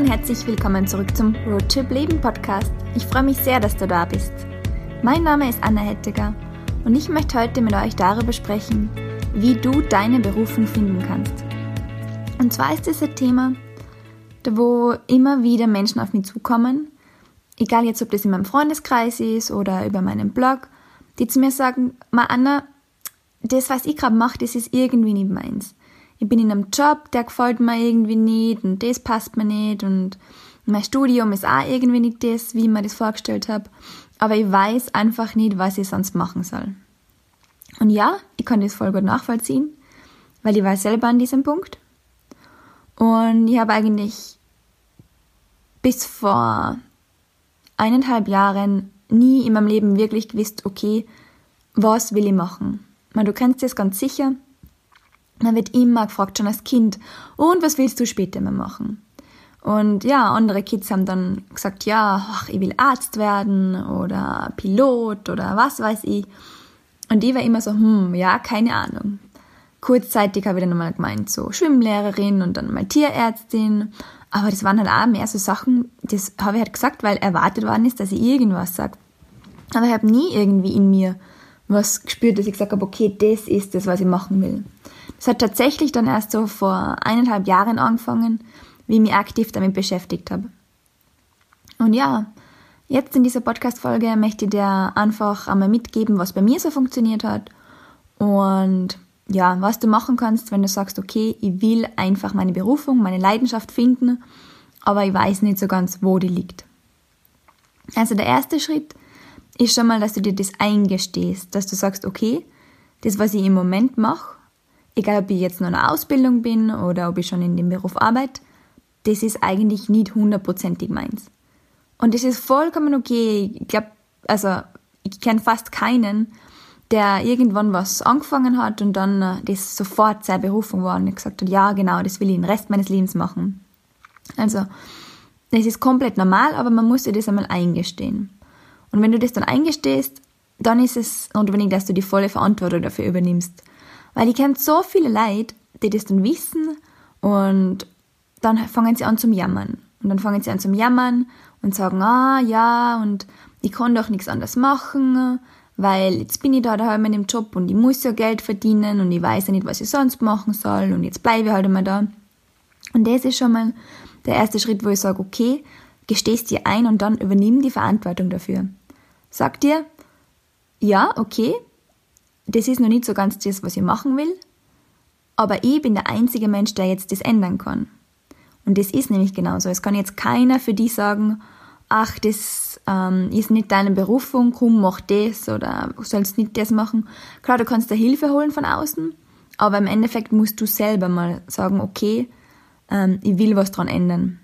und herzlich willkommen zurück zum Roadtrip Leben Podcast. Ich freue mich sehr, dass du da bist. Mein Name ist Anna Hettiger und ich möchte heute mit euch darüber sprechen, wie du deine Berufung finden kannst. Und zwar ist es ein Thema, wo immer wieder Menschen auf mich zukommen, egal jetzt, ob das in meinem Freundeskreis ist oder über meinen Blog, die zu mir sagen, Ma Anna, das, was ich gerade mache, das ist irgendwie nicht meins ich bin in einem Job, der gefällt mir irgendwie nicht und das passt mir nicht und mein Studium ist auch irgendwie nicht das, wie ich mir das vorgestellt habe. Aber ich weiß einfach nicht, was ich sonst machen soll. Und ja, ich kann das voll gut nachvollziehen, weil ich war selber an diesem Punkt. Und ich habe eigentlich bis vor eineinhalb Jahren nie in meinem Leben wirklich gewusst, okay, was will ich machen? Meine, du kennst das ganz sicher. Man wird immer gefragt, schon als Kind, und was willst du später mal machen? Und ja, andere Kids haben dann gesagt, ja, ach, ich will Arzt werden oder Pilot oder was weiß ich. Und ich war immer so, hm, ja, keine Ahnung. Kurzzeitig habe ich dann mal gemeint, so Schwimmlehrerin und dann mal Tierärztin. Aber das waren halt auch mehr so Sachen, das habe ich halt gesagt, weil erwartet worden ist, dass ich irgendwas sage. Aber ich habe nie irgendwie in mir was gespürt, dass ich gesagt habe, okay, das ist das, was ich machen will. Es hat tatsächlich dann erst so vor eineinhalb Jahren angefangen, wie ich mich aktiv damit beschäftigt habe. Und ja, jetzt in dieser Podcast-Folge möchte ich dir einfach einmal mitgeben, was bei mir so funktioniert hat und ja, was du machen kannst, wenn du sagst, okay, ich will einfach meine Berufung, meine Leidenschaft finden, aber ich weiß nicht so ganz, wo die liegt. Also der erste Schritt ist schon mal, dass du dir das eingestehst, dass du sagst, okay, das, was ich im Moment mache, egal ob ich jetzt noch in einer Ausbildung bin oder ob ich schon in dem Beruf arbeite, das ist eigentlich nicht hundertprozentig meins. Und das ist vollkommen okay. Ich glaube, also ich kenne fast keinen, der irgendwann was angefangen hat und dann äh, das sofort seine Berufung war und gesagt hat, ja genau, das will ich den Rest meines Lebens machen. Also, das ist komplett normal, aber man muss sich das einmal eingestehen. Und wenn du das dann eingestehst, dann ist es notwendig, dass du die volle Verantwortung dafür übernimmst. Weil ich kenne so viele Leute, die das dann wissen und dann fangen sie an zum Jammern. Und dann fangen sie an zum Jammern und sagen, ah ja, und ich kann doch nichts anderes machen, weil jetzt bin ich da daheim in dem Job und ich muss ja Geld verdienen und ich weiß ja nicht, was ich sonst machen soll und jetzt bleibe ich halt einmal da. Und das ist schon mal der erste Schritt, wo ich sage, okay, gestehst dir ein und dann übernimm die Verantwortung dafür. Sag dir, ja, okay, das ist noch nicht so ganz das, was ich machen will, aber ich bin der einzige Mensch, der jetzt das ändern kann. Und das ist nämlich genauso. Es kann jetzt keiner für dich sagen, ach, das ähm, ist nicht deine Berufung, komm, mach das oder sollst nicht das machen. Klar, du kannst da Hilfe holen von außen, aber im Endeffekt musst du selber mal sagen, okay, ähm, ich will was dran ändern.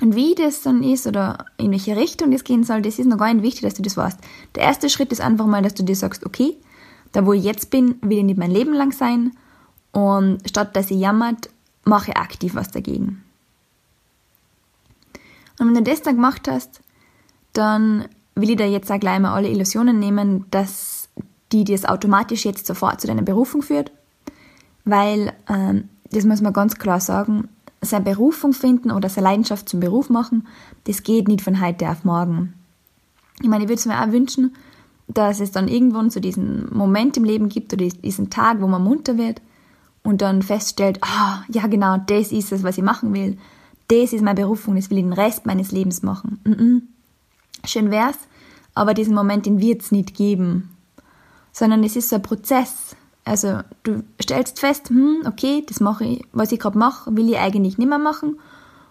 Und wie das dann ist oder in welche Richtung das gehen soll, das ist noch gar nicht wichtig, dass du das weißt. Der erste Schritt ist einfach mal, dass du dir sagst, okay, da wo ich jetzt bin, will ich nicht mein Leben lang sein und statt dass ich jammert, mache ich aktiv was dagegen. Und wenn du das dann gemacht hast, dann will ich da jetzt auch gleich mal alle Illusionen nehmen, dass die das automatisch jetzt sofort zu deiner Berufung führt, weil, ähm, das muss man ganz klar sagen, seine Berufung finden oder seine Leidenschaft zum Beruf machen, das geht nicht von heute auf morgen. Ich meine, ich würde es mir auch wünschen, dass es dann irgendwann so diesen Moment im Leben gibt oder diesen Tag, wo man munter wird und dann feststellt, ah, ja genau, das ist es, was ich machen will. Das ist meine Berufung, das will ich den Rest meines Lebens machen. Mm -mm. Schön wär's, aber diesen Moment, den wird's nicht geben. Sondern es ist so ein Prozess. Also du stellst fest, hm, okay, das mache ich, was ich gerade mache, will ich eigentlich nicht mehr machen.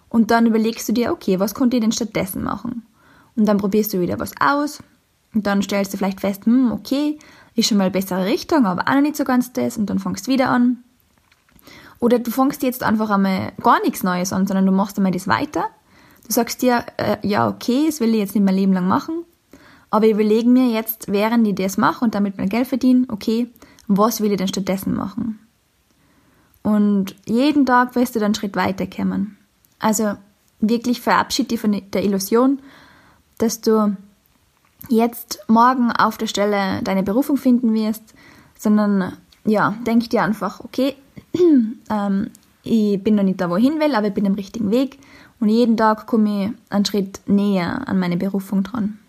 Und dann überlegst du dir, okay, was konnte ich denn stattdessen machen? Und dann probierst du wieder was aus. Und dann stellst du vielleicht fest, hm, okay, ist schon mal bessere Richtung, aber auch noch nicht so ganz das. Und dann fangst du wieder an. Oder du fängst jetzt einfach einmal gar nichts Neues an, sondern du machst einmal das weiter. Du sagst dir, äh, ja, okay, das will ich jetzt nicht mein Leben lang machen. Aber ich überlege mir jetzt, während ich das mache und damit mein Geld verdiene, okay, was will ich denn stattdessen machen? Und jeden Tag wirst du dann einen Schritt weiter kommen. Also wirklich verabschiede dich von der Illusion, dass du jetzt morgen auf der Stelle deine Berufung finden wirst, sondern ja, denk dir einfach, okay, ähm, ich bin noch nicht da, wo ich hin will, aber ich bin am richtigen Weg Und jeden Tag komme ich einen Schritt näher an meine Berufung dran.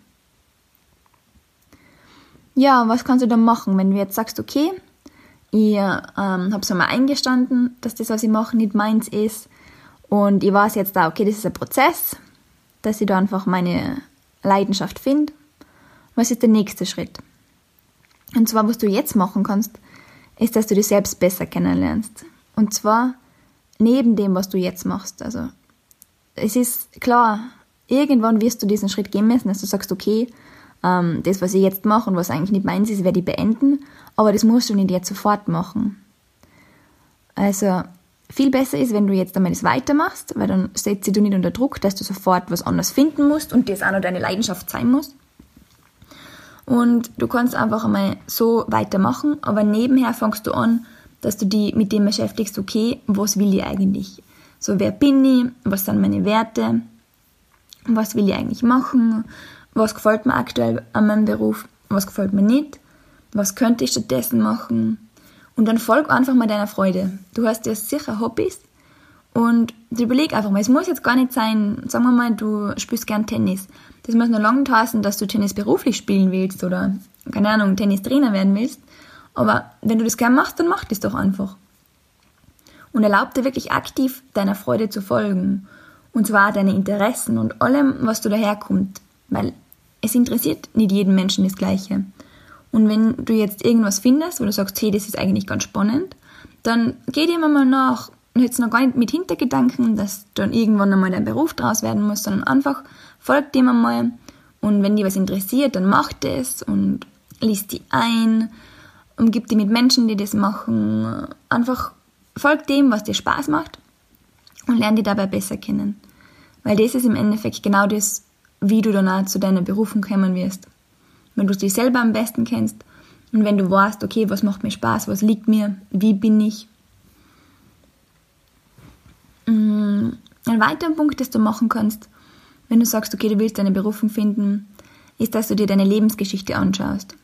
Ja, was kannst du dann machen, wenn du jetzt sagst, okay, ich ähm, habe es einmal eingestanden, dass das, was ich mache, nicht meins ist. Und ich weiß jetzt da, okay, das ist ein Prozess, dass ich da einfach meine Leidenschaft finde. Was ist der nächste Schritt? Und zwar, was du jetzt machen kannst, ist, dass du dich selbst besser kennenlernst. Und zwar neben dem, was du jetzt machst. Also, es ist klar, irgendwann wirst du diesen Schritt gehen müssen, dass du sagst, okay, ähm, das, was ich jetzt mache und was eigentlich nicht meins ist, werde ich beenden, aber das musst du nicht jetzt sofort machen. Also, viel besser ist, wenn du jetzt einmal das weitermachst, weil dann setzt du nicht unter Druck, dass du sofort was anderes finden musst und das auch noch deine Leidenschaft sein muss. Und du kannst einfach einmal so weitermachen, aber nebenher fängst du an, dass du dich mit dem beschäftigst, okay, was will ich eigentlich? So, wer bin ich? Was sind meine Werte? Was will ich eigentlich machen? Was gefällt mir aktuell an meinem Beruf? Was gefällt mir nicht? Was könnte ich stattdessen machen? Und dann folg einfach mal deiner Freude. Du hast ja sicher Hobbys und überleg einfach mal, es muss jetzt gar nicht sein, sagen wir mal, du spielst gern Tennis. Das muss nur lange heißen, dass du Tennis beruflich spielen willst oder, keine Ahnung, Tennistrainer werden willst. Aber wenn du das gern machst, dann mach das doch einfach. Und erlaub dir wirklich aktiv deiner Freude zu folgen. Und zwar deine Interessen und allem, was du daherkommt. Weil es interessiert nicht jeden Menschen das Gleiche. Und wenn du jetzt irgendwas findest, wo du sagst, hey, das ist eigentlich ganz spannend, dann geh dir mal nach, jetzt noch gar nicht mit Hintergedanken, dass dann irgendwann einmal dein Beruf draus werden muss, sondern einfach folg dem einmal und wenn dich was interessiert, dann mach das und liest die ein, umgib dich mit Menschen, die das machen. Einfach folg dem, was dir Spaß macht und lerne dich dabei besser kennen. Weil das ist im Endeffekt genau das, wie du dann auch zu deiner Berufung kommen wirst. Wenn du dich selber am besten kennst und wenn du weißt, okay, was macht mir Spaß, was liegt mir, wie bin ich, ein weiterer Punkt, das du machen kannst, wenn du sagst, okay, du willst deine Berufung finden, ist, dass du dir deine Lebensgeschichte anschaust.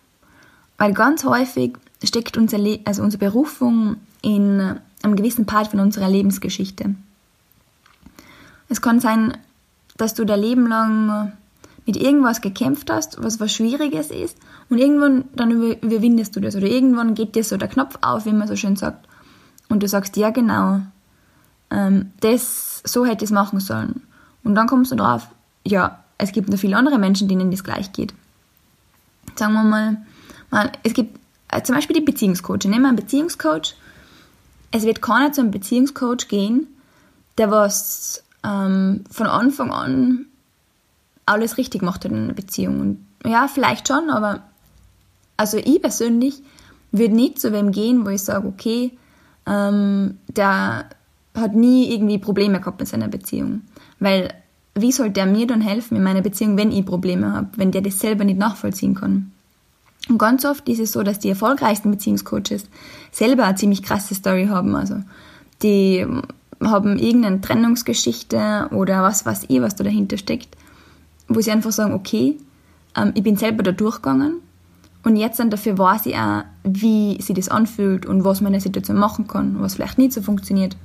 Weil ganz häufig steckt unser also unsere Berufung in einem gewissen Part von unserer Lebensgeschichte. Es kann sein, dass du dein Leben lang mit irgendwas gekämpft hast, was was Schwieriges ist, und irgendwann dann überwindest du das oder irgendwann geht dir so der Knopf auf, wie man so schön sagt, und du sagst, ja genau, ähm, das, so hätte ich es machen sollen. Und dann kommst du drauf, ja, es gibt noch viele andere Menschen, denen das gleich geht. Sagen wir mal, mal es gibt äh, zum Beispiel die Beziehungscoach. Nehmen wir einen Beziehungscoach. Es wird keiner zu einem Beziehungscoach gehen, der was ähm, von Anfang an alles richtig macht in einer Beziehung. Und ja, vielleicht schon, aber also ich persönlich würde nicht zu wem gehen, wo ich sage, okay, ähm, der hat nie irgendwie Probleme gehabt mit seiner Beziehung. Weil wie soll der mir dann helfen in meiner Beziehung, wenn ich Probleme habe, wenn der das selber nicht nachvollziehen kann? Und ganz oft ist es so, dass die erfolgreichsten Beziehungscoaches selber eine ziemlich krasse Story haben. Also die haben irgendeine Trennungsgeschichte oder was weiß ich, was da dahinter steckt, wo sie einfach sagen, okay, ähm, ich bin selber da durchgegangen und jetzt dann dafür weiß ich auch, wie sie das anfühlt und was man in der Situation machen kann, was vielleicht nicht so funktioniert.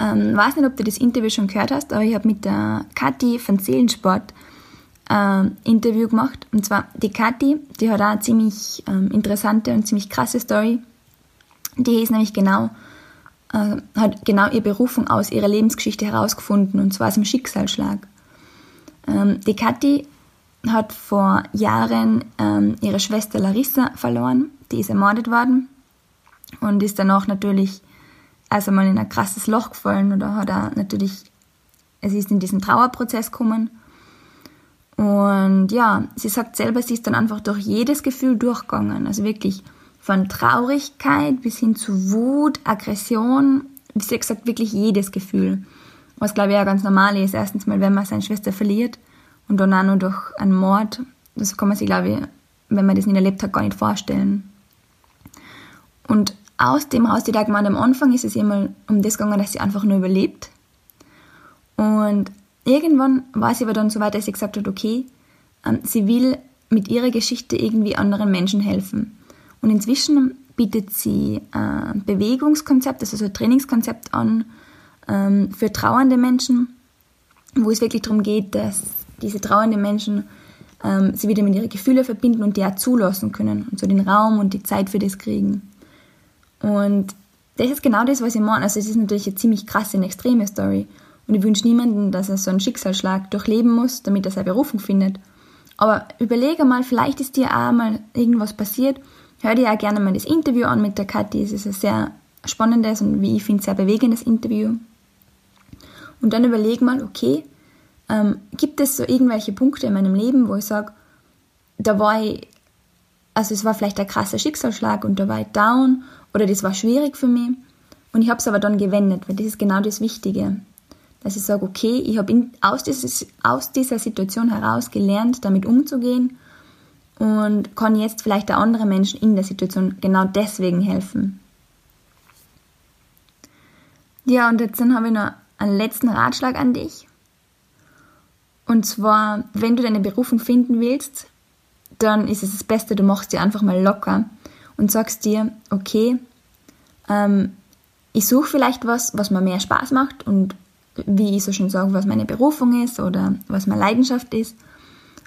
Ähm, weiß nicht, ob du das Interview schon gehört hast, aber ich habe mit der Kathi von Seelensport ein äh, Interview gemacht. Und zwar die Kathi, die hat auch eine ziemlich ähm, interessante und ziemlich krasse Story. Die ist nämlich genau, äh, hat genau ihre Berufung aus ihrer Lebensgeschichte herausgefunden, und zwar aus dem Schicksalsschlag. Ähm, die Kathi hat vor Jahren ähm, ihre Schwester Larissa verloren, die ist ermordet worden und ist danach natürlich also mal in ein krasses Loch gefallen oder hat er natürlich, es ist in diesen Trauerprozess gekommen. Und ja, sie sagt selber, sie ist dann einfach durch jedes Gefühl durchgegangen. Also wirklich von Traurigkeit bis hin zu Wut, Aggression, wie sie gesagt, wirklich jedes Gefühl. Was glaube ich ja ganz normal ist. Erstens mal, wenn man seine Schwester verliert und dann auch nur durch einen Mord. Das kann man sich, glaube ich, wenn man das nicht erlebt hat, gar nicht vorstellen. Und aus dem Haus, die da gemeint, am Anfang ist es immer um das gegangen, dass sie einfach nur überlebt. Und irgendwann war sie aber dann so weit, dass sie gesagt hat, okay, ähm, sie will mit ihrer Geschichte irgendwie anderen Menschen helfen. Und inzwischen bietet sie ein Bewegungskonzept, also ein Trainingskonzept an, ähm, für trauernde Menschen, wo es wirklich darum geht, dass diese trauernden Menschen ähm, sie wieder mit ihren Gefühlen verbinden und die auch zulassen können und so den Raum und die Zeit für das kriegen. Und das ist genau das, was ich meine. Also es ist natürlich eine ziemlich krasse und extreme Story. Und ich wünsche niemandem, dass er so einen Schicksalsschlag durchleben muss, damit er seine Berufung findet. Aber überlege mal, vielleicht ist dir auch mal irgendwas passiert. Hör dir auch gerne mal das Interview an mit der Kathi. Es ist ein sehr spannendes und wie ich finde, sehr bewegendes Interview. Und dann überleg mal, okay, ähm, gibt es so irgendwelche Punkte in meinem Leben, wo ich sage, da war ich, also es war vielleicht ein krasser Schicksalsschlag und da war ich down oder das war schwierig für mich und ich habe es aber dann gewendet, weil das ist genau das Wichtige, dass ich sage, okay, ich habe aus, aus dieser Situation heraus gelernt, damit umzugehen und kann jetzt vielleicht auch andere Menschen in der Situation genau deswegen helfen. Ja, und jetzt habe ich noch einen letzten Ratschlag an dich. Und zwar, wenn du deine Berufung finden willst, dann ist es das Beste, du machst dir einfach mal locker und sagst dir, okay, ähm, ich suche vielleicht was, was mir mehr Spaß macht und wie ich so schon sage, was meine Berufung ist oder was meine Leidenschaft ist.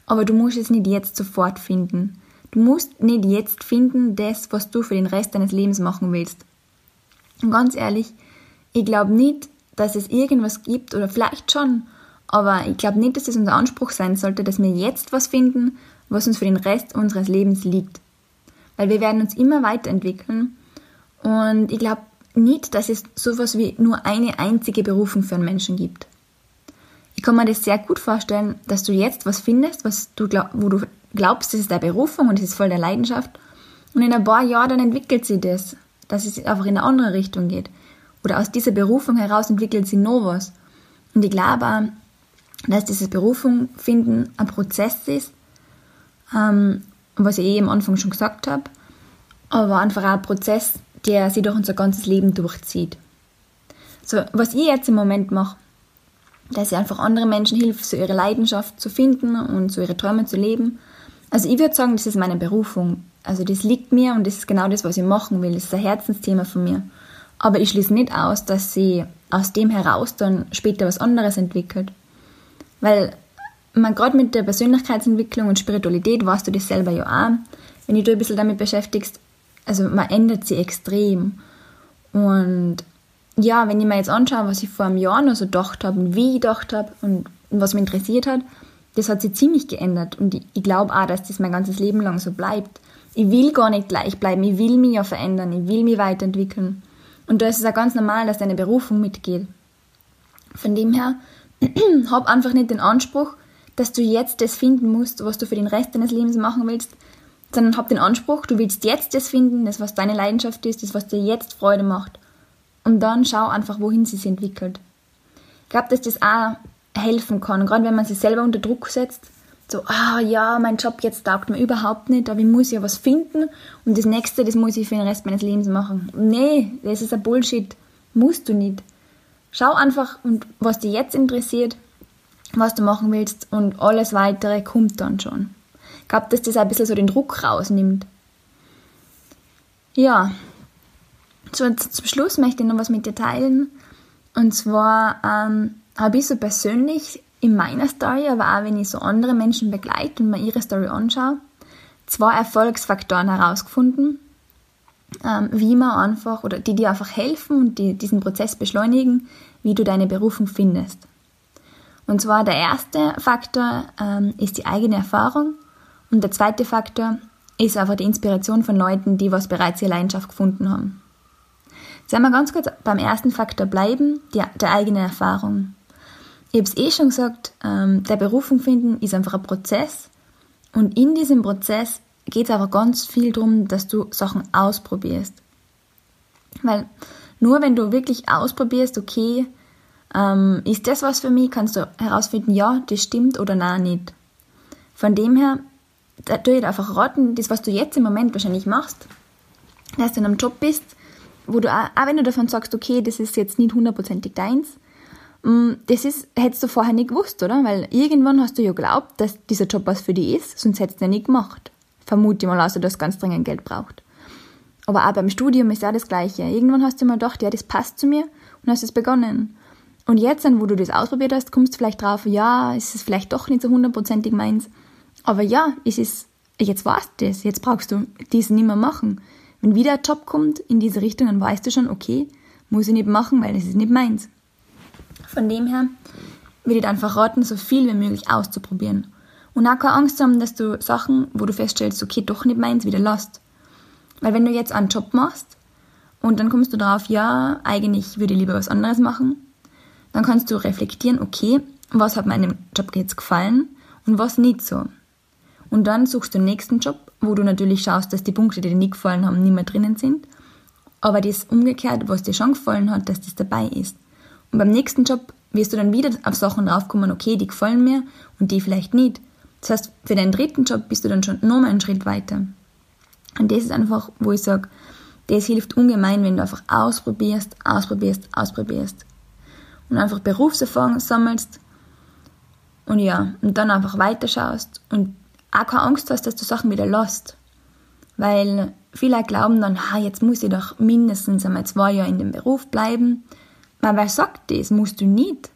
Aber du musst es nicht jetzt sofort finden. Du musst nicht jetzt finden, das, was du für den Rest deines Lebens machen willst. Und ganz ehrlich, ich glaube nicht, dass es irgendwas gibt oder vielleicht schon, aber ich glaube nicht, dass es unser Anspruch sein sollte, dass wir jetzt was finden, was uns für den Rest unseres Lebens liegt. Weil wir werden uns immer weiterentwickeln und ich glaube nicht, dass es sowas wie nur eine einzige Berufung für einen Menschen gibt. Ich kann mir das sehr gut vorstellen, dass du jetzt was findest, was du glaub, wo du glaubst, das ist deine Berufung und das ist voll der Leidenschaft. Und in ein paar Jahren dann entwickelt sich das, dass es einfach in eine andere Richtung geht. Oder aus dieser Berufung heraus entwickelt sich noch was. Und ich glaube auch, dass dieses Berufung finden ein Prozess ist, ähm, was ich eh am Anfang schon gesagt habe, aber einfach auch ein Prozess, der sich durch unser ganzes Leben durchzieht. So, was ich jetzt im Moment mache, dass ich einfach anderen Menschen hilfe, so ihre Leidenschaft zu finden und so ihre Träume zu leben. Also ich würde sagen, das ist meine Berufung. Also das liegt mir und das ist genau das, was ich machen will. Das ist ein Herzensthema von mir. Aber ich schließe nicht aus, dass sie aus dem heraus dann später was anderes entwickelt. Weil man gerade mit der Persönlichkeitsentwicklung und Spiritualität weißt du das selber ja auch. Wenn du dich ein bisschen damit beschäftigst, also man ändert sie extrem. Und ja, wenn ich mir jetzt anschaue, was ich vor einem Jahr noch so gedacht habe und wie ich gedacht habe und, und was mich interessiert hat, das hat sich ziemlich geändert. Und ich, ich glaube auch, dass das mein ganzes Leben lang so bleibt. Ich will gar nicht gleich bleiben, ich will mich ja verändern, ich will mich weiterentwickeln. Und da ist es auch ganz normal, dass deine Berufung mitgeht. Von dem her, hab einfach nicht den Anspruch, dass du jetzt das finden musst, was du für den Rest deines Lebens machen willst, sondern hab den Anspruch, du willst jetzt das finden, das was deine Leidenschaft ist, das was dir jetzt Freude macht. Und dann schau einfach, wohin sie sich entwickelt. Ich glaube, dass das auch helfen kann, gerade wenn man sich selber unter Druck setzt. So, ah ja, mein Job jetzt taugt mir überhaupt nicht, aber ich muss ja was finden und das nächste, das muss ich für den Rest meines Lebens machen. Nee, das ist ein Bullshit. Musst du nicht. Schau einfach, und was dich jetzt interessiert, was du machen willst und alles weitere kommt dann schon. Ich glaube, dass das ein bisschen so den Druck rausnimmt. Ja, so, zum Schluss möchte ich noch was mit dir teilen. Und zwar ähm, habe ich so persönlich in meiner Story, aber auch wenn ich so andere Menschen begleite und mir ihre Story anschaue, zwei Erfolgsfaktoren herausgefunden, ähm, wie man einfach, oder die dir einfach helfen und die diesen Prozess beschleunigen, wie du deine Berufung findest. Und zwar der erste Faktor ähm, ist die eigene Erfahrung und der zweite Faktor ist einfach die Inspiration von Leuten, die was bereits ihre Leidenschaft gefunden haben. Sollen wir ganz kurz beim ersten Faktor bleiben, die, der eigene Erfahrung. Ich habe es eh schon gesagt, ähm, der Berufung finden ist einfach ein Prozess und in diesem Prozess geht es aber ganz viel darum, dass du Sachen ausprobierst. Weil nur wenn du wirklich ausprobierst, okay, ähm, ist das was für mich, kannst du herausfinden, ja, das stimmt oder nein, nicht. Von dem her, da tue ich einfach raten, das, was du jetzt im Moment wahrscheinlich machst, dass du in einem Job bist, wo du, auch, auch wenn du davon sagst, okay, das ist jetzt nicht hundertprozentig deins, mm, das ist, hättest du vorher nicht gewusst, oder? Weil irgendwann hast du ja geglaubt, dass dieser Job was für dich ist, sonst hättest du ihn nicht gemacht. Vermute mal, außer du hast ganz dringend Geld braucht. Aber auch beim Studium ist ja das Gleiche. Irgendwann hast du mal gedacht, ja, das passt zu mir und hast es begonnen. Und jetzt, wo du das ausprobiert hast, kommst du vielleicht drauf, ja, es ist vielleicht doch nicht so hundertprozentig meins. Aber ja, es ist, jetzt weißt du das, jetzt brauchst du diesen nicht mehr machen. Wenn wieder ein Job kommt in diese Richtung, dann weißt du schon, okay, muss ich nicht machen, weil das ist nicht meins. Von dem her würde ich einfach raten, so viel wie möglich auszuprobieren. Und auch keine Angst haben, dass du Sachen, wo du feststellst, okay, doch nicht meins, wieder lässt. Weil wenn du jetzt einen Job machst und dann kommst du drauf, ja, eigentlich würde ich lieber was anderes machen, dann kannst du reflektieren, okay, was hat meinem Job jetzt gefallen und was nicht so. Und dann suchst du den nächsten Job, wo du natürlich schaust, dass die Punkte, die dir nicht gefallen haben, nicht mehr drinnen sind. Aber das umgekehrt, was dir schon gefallen hat, dass das dabei ist. Und beim nächsten Job wirst du dann wieder auf Sachen draufkommen, okay, die gefallen mir und die vielleicht nicht. Das heißt, für deinen dritten Job bist du dann schon nochmal einen Schritt weiter. Und das ist einfach, wo ich sage, das hilft ungemein, wenn du einfach ausprobierst, ausprobierst, ausprobierst. Und einfach Berufserfahrung sammelst und ja, und dann einfach weiterschaust und auch keine Angst hast, dass du Sachen wieder lässt. Weil viele glauben dann, ha, jetzt muss ich doch mindestens einmal zwei Jahre in dem Beruf bleiben. Aber wer sagt das? Musst du nicht.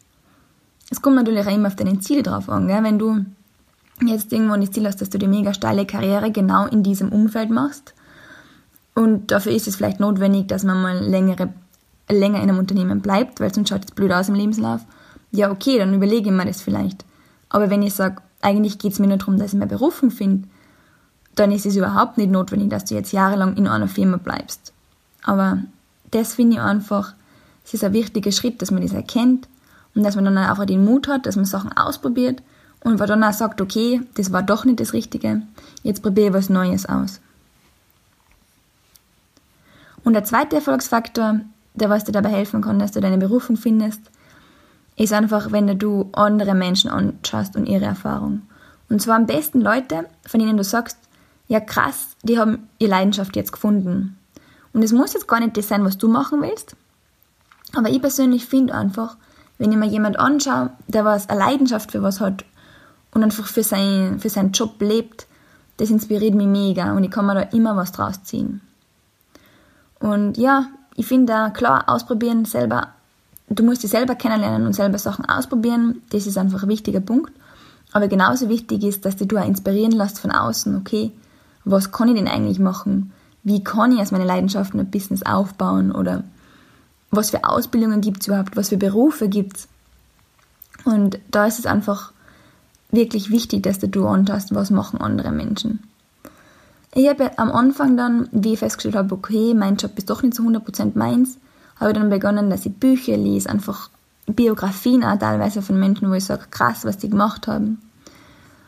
Es kommt natürlich auch immer auf deine Ziele drauf an. Gell? Wenn du jetzt irgendwann das Ziel hast, dass du die mega steile Karriere genau in diesem Umfeld machst. Und dafür ist es vielleicht notwendig, dass man mal längere, länger in einem Unternehmen bleibt, weil sonst schaut es blöd aus im Lebenslauf. Ja, okay, dann überlege ich mir das vielleicht. Aber wenn ich sage, eigentlich geht es mir nur darum, dass ich meine Berufung finde, dann ist es überhaupt nicht notwendig, dass du jetzt jahrelang in einer Firma bleibst. Aber das finde ich einfach, es ist ein wichtiger Schritt, dass man das erkennt und dass man dann einfach den Mut hat, dass man Sachen ausprobiert und dann auch sagt, okay, das war doch nicht das Richtige, jetzt probiere ich was Neues aus. Und der zweite Erfolgsfaktor, der was dir dabei helfen kann, dass du deine Berufung findest, ist einfach, wenn du andere Menschen anschaust und ihre Erfahrung. Und zwar am besten Leute, von denen du sagst, ja krass, die haben ihre Leidenschaft jetzt gefunden. Und es muss jetzt gar nicht das sein, was du machen willst. Aber ich persönlich finde einfach, wenn ich mir jemand anschaue, der was eine Leidenschaft für was hat und einfach für, sein, für seinen Job lebt, das inspiriert mich mega und ich kann mir da immer was draus ziehen. Und ja, ich finde klar, ausprobieren selber, du musst dich selber kennenlernen und selber Sachen ausprobieren, das ist einfach ein wichtiger Punkt. Aber genauso wichtig ist, dass du dich auch inspirieren lässt von außen, okay, was kann ich denn eigentlich machen? Wie kann ich aus meinen Leidenschaften ein Business aufbauen? Oder was für Ausbildungen gibt es überhaupt? Was für Berufe gibt es? Und da ist es einfach wirklich wichtig, dass du anschaust, was machen andere Menschen. Ich habe am Anfang dann, wie ich festgestellt habe, okay, mein Job ist doch nicht zu 100% meins, habe ich dann begonnen, dass ich Bücher lese, einfach Biografien auch teilweise von Menschen, wo ich sage, krass, was die gemacht haben.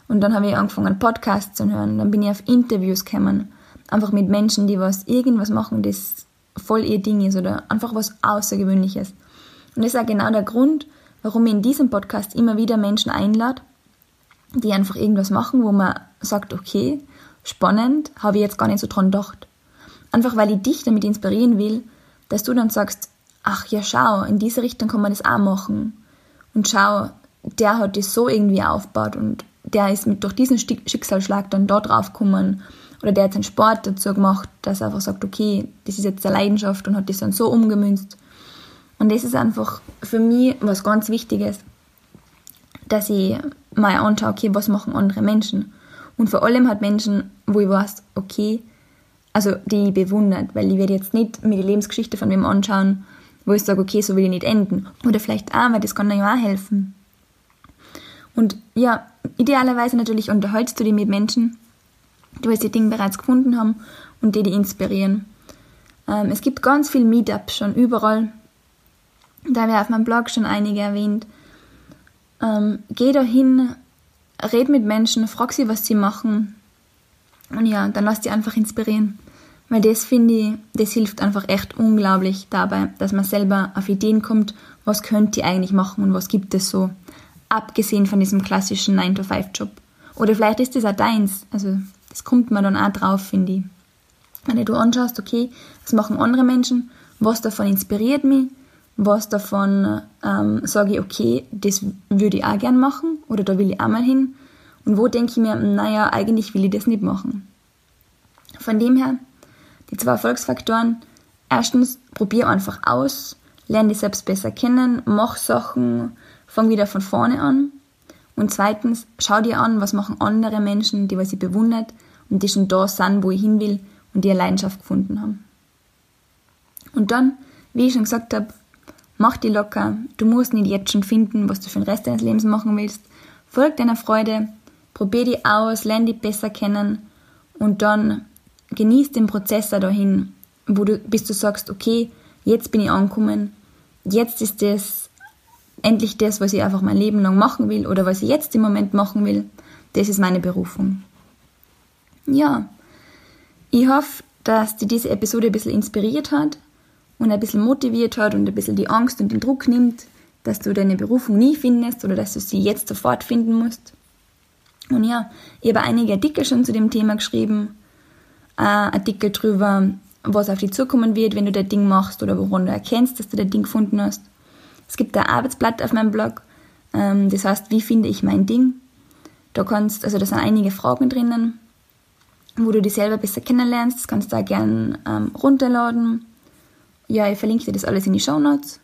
Und dann habe ich angefangen, Podcasts zu hören. Dann bin ich auf Interviews gekommen. Einfach mit Menschen, die was irgendwas machen, das voll ihr Ding ist oder einfach was Außergewöhnliches. Und das ist auch genau der Grund, warum ich in diesem Podcast immer wieder Menschen einlade, die einfach irgendwas machen, wo man sagt, okay, spannend, habe ich jetzt gar nicht so dran gedacht. Einfach weil ich dich damit inspirieren will, dass du dann sagst, ach ja, schau, in diese Richtung kann man das auch machen. Und schau, der hat das so irgendwie aufgebaut und der ist mit durch diesen Schicksalsschlag dann da drauf gekommen. Oder der hat seinen Sport dazu gemacht, dass er einfach sagt, okay, das ist jetzt eine Leidenschaft und hat das dann so umgemünzt. Und das ist einfach für mich was ganz Wichtiges, dass ich mal anschaue, okay, was machen andere Menschen. Und vor allem hat Menschen, wo ich weiß, okay, also die ich bewundert, weil ich werde jetzt nicht mir die Lebensgeschichte von wem anschauen, wo ich sage, okay, so will ich nicht enden. Oder vielleicht auch, weil das kann ja auch helfen. Und ja, idealerweise natürlich unterhältst du dich mit Menschen, die das Ding bereits gefunden haben und die dich inspirieren. Ähm, es gibt ganz viele Meetups schon überall. Da habe ich auf meinem Blog schon einige erwähnt. Ähm, geh da hin, red mit Menschen, frag sie, was sie machen. Und ja, dann lass dich einfach inspirieren. Weil das finde ich, das hilft einfach echt unglaublich dabei, dass man selber auf Ideen kommt, was könnt ihr eigentlich machen und was gibt es so, abgesehen von diesem klassischen 9-to-5-Job. Oder vielleicht ist das auch deins, also das kommt man dann auch drauf, finde ich. Wenn du anschaust, okay, was machen andere Menschen, was davon inspiriert mich, was davon ähm, sage ich, okay, das würde ich auch gern machen oder da will ich auch mal hin und wo denke ich mir, naja, eigentlich will ich das nicht machen. Von dem her, die zwei Erfolgsfaktoren, erstens, probier einfach aus, lerne dich selbst besser kennen, mach Sachen, fang wieder von vorne an. Und zweitens, schau dir an, was machen andere Menschen, die was ich bewundert und die schon da sind, wo ich hin will und die eine Leidenschaft gefunden haben. Und dann, wie ich schon gesagt habe, mach die locker. Du musst nicht jetzt schon finden, was du für den Rest deines Lebens machen willst. Folg deiner Freude, probier die aus, lerne die besser kennen und dann genieß den Prozess dahin, wo du, bis du sagst, okay, jetzt bin ich angekommen, jetzt ist das endlich das, was ich einfach mein Leben lang machen will oder was ich jetzt im Moment machen will, das ist meine Berufung. Ja, ich hoffe, dass dir diese Episode ein bisschen inspiriert hat und ein bisschen motiviert hat und ein bisschen die Angst und den Druck nimmt, dass du deine Berufung nie findest oder dass du sie jetzt sofort finden musst. Und ja, ich habe einige Artikel schon zu dem Thema geschrieben. Äh, Artikel drüber, was auf dich zukommen wird, wenn du das Ding machst oder woran du erkennst, dass du das Ding gefunden hast. Es gibt ein Arbeitsblatt auf meinem Blog, ähm, das heißt, wie finde ich mein Ding? Da kannst, also da sind einige Fragen drinnen, wo du dich selber besser kennenlernst. Das kannst du auch gerne ähm, runterladen. Ja, ich verlinke dir das alles in die Show Notes.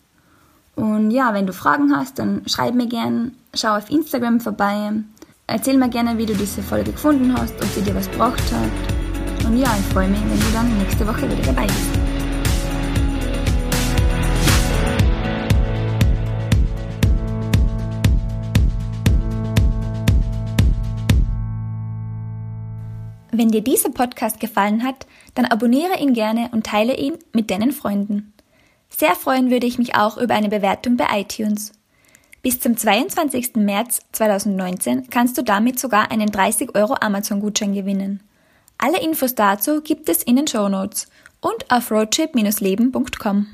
Und ja, wenn du Fragen hast, dann schreib mir gerne, schau auf Instagram vorbei, erzähl mir gerne, wie du diese Folge gefunden hast, ob sie dir was gebracht hat. Und ja, ich freue mich, wenn du dann nächste Woche wieder dabei bist. Wenn dir dieser Podcast gefallen hat, dann abonniere ihn gerne und teile ihn mit deinen Freunden. Sehr freuen würde ich mich auch über eine Bewertung bei iTunes. Bis zum 22. März 2019 kannst du damit sogar einen 30 Euro Amazon-Gutschein gewinnen. Alle Infos dazu gibt es in den Show Notes und auf roadtrip-leben.com.